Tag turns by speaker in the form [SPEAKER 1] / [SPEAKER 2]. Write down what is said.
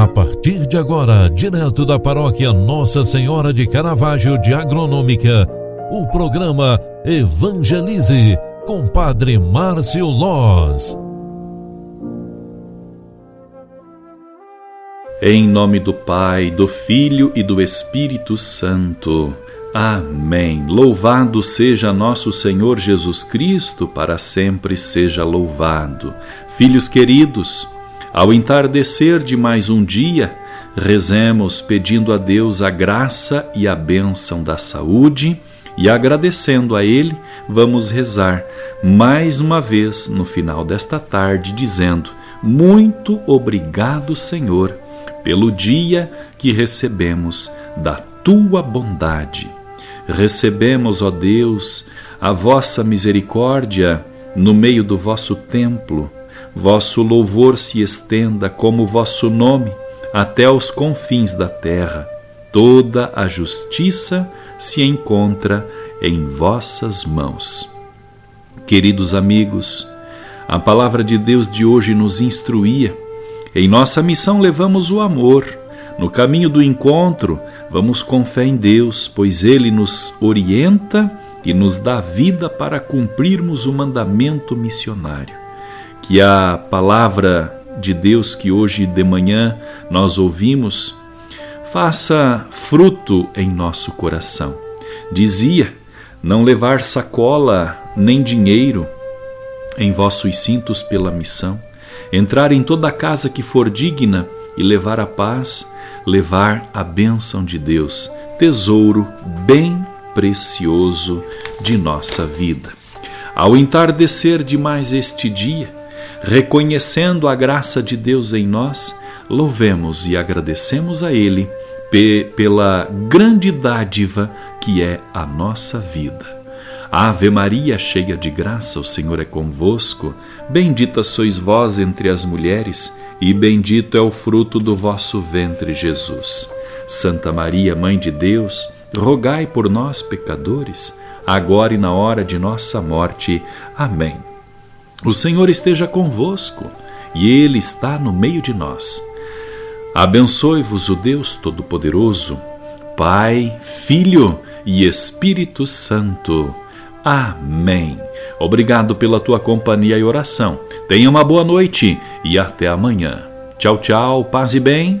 [SPEAKER 1] A partir de agora, direto da paróquia Nossa Senhora de Caravaggio de Agronômica, o programa Evangelize com Padre Márcio Loz.
[SPEAKER 2] Em nome do Pai, do Filho e do Espírito Santo. Amém. Louvado seja nosso Senhor Jesus Cristo, para sempre seja louvado. Filhos queridos, ao entardecer de mais um dia, rezemos pedindo a Deus a graça e a bênção da saúde e agradecendo a Ele, vamos rezar mais uma vez no final desta tarde, dizendo: Muito obrigado, Senhor, pelo dia que recebemos da tua bondade. Recebemos, ó Deus, a vossa misericórdia no meio do vosso templo vosso louvor se estenda como vosso nome até os confins da terra. Toda a justiça se encontra em vossas mãos. Queridos amigos, a palavra de Deus de hoje nos instruía. Em nossa missão levamos o amor. No caminho do encontro, vamos com fé em Deus, pois Ele nos orienta e nos dá vida para cumprirmos o mandamento missionário que a palavra de Deus que hoje de manhã nós ouvimos faça fruto em nosso coração. Dizia: não levar sacola nem dinheiro em vossos cintos pela missão, entrar em toda casa que for digna e levar a paz, levar a bênção de Deus, tesouro bem precioso de nossa vida. Ao entardecer de mais este dia, reconhecendo a graça de Deus em nós, louvemos e agradecemos a Ele pela grande dádiva que é a nossa vida. Ave Maria, cheia de graça, o Senhor é convosco. Bendita sois vós entre as mulheres, e bendito é o fruto do vosso ventre, Jesus. Santa Maria, Mãe de Deus, rogai por nós, pecadores, agora e na hora de nossa morte. Amém. O Senhor esteja convosco e Ele está no meio de nós. Abençoe-vos o Deus Todo-Poderoso, Pai, Filho e Espírito Santo. Amém. Obrigado pela tua companhia e oração. Tenha uma boa noite e até amanhã. Tchau, tchau, paz e bem.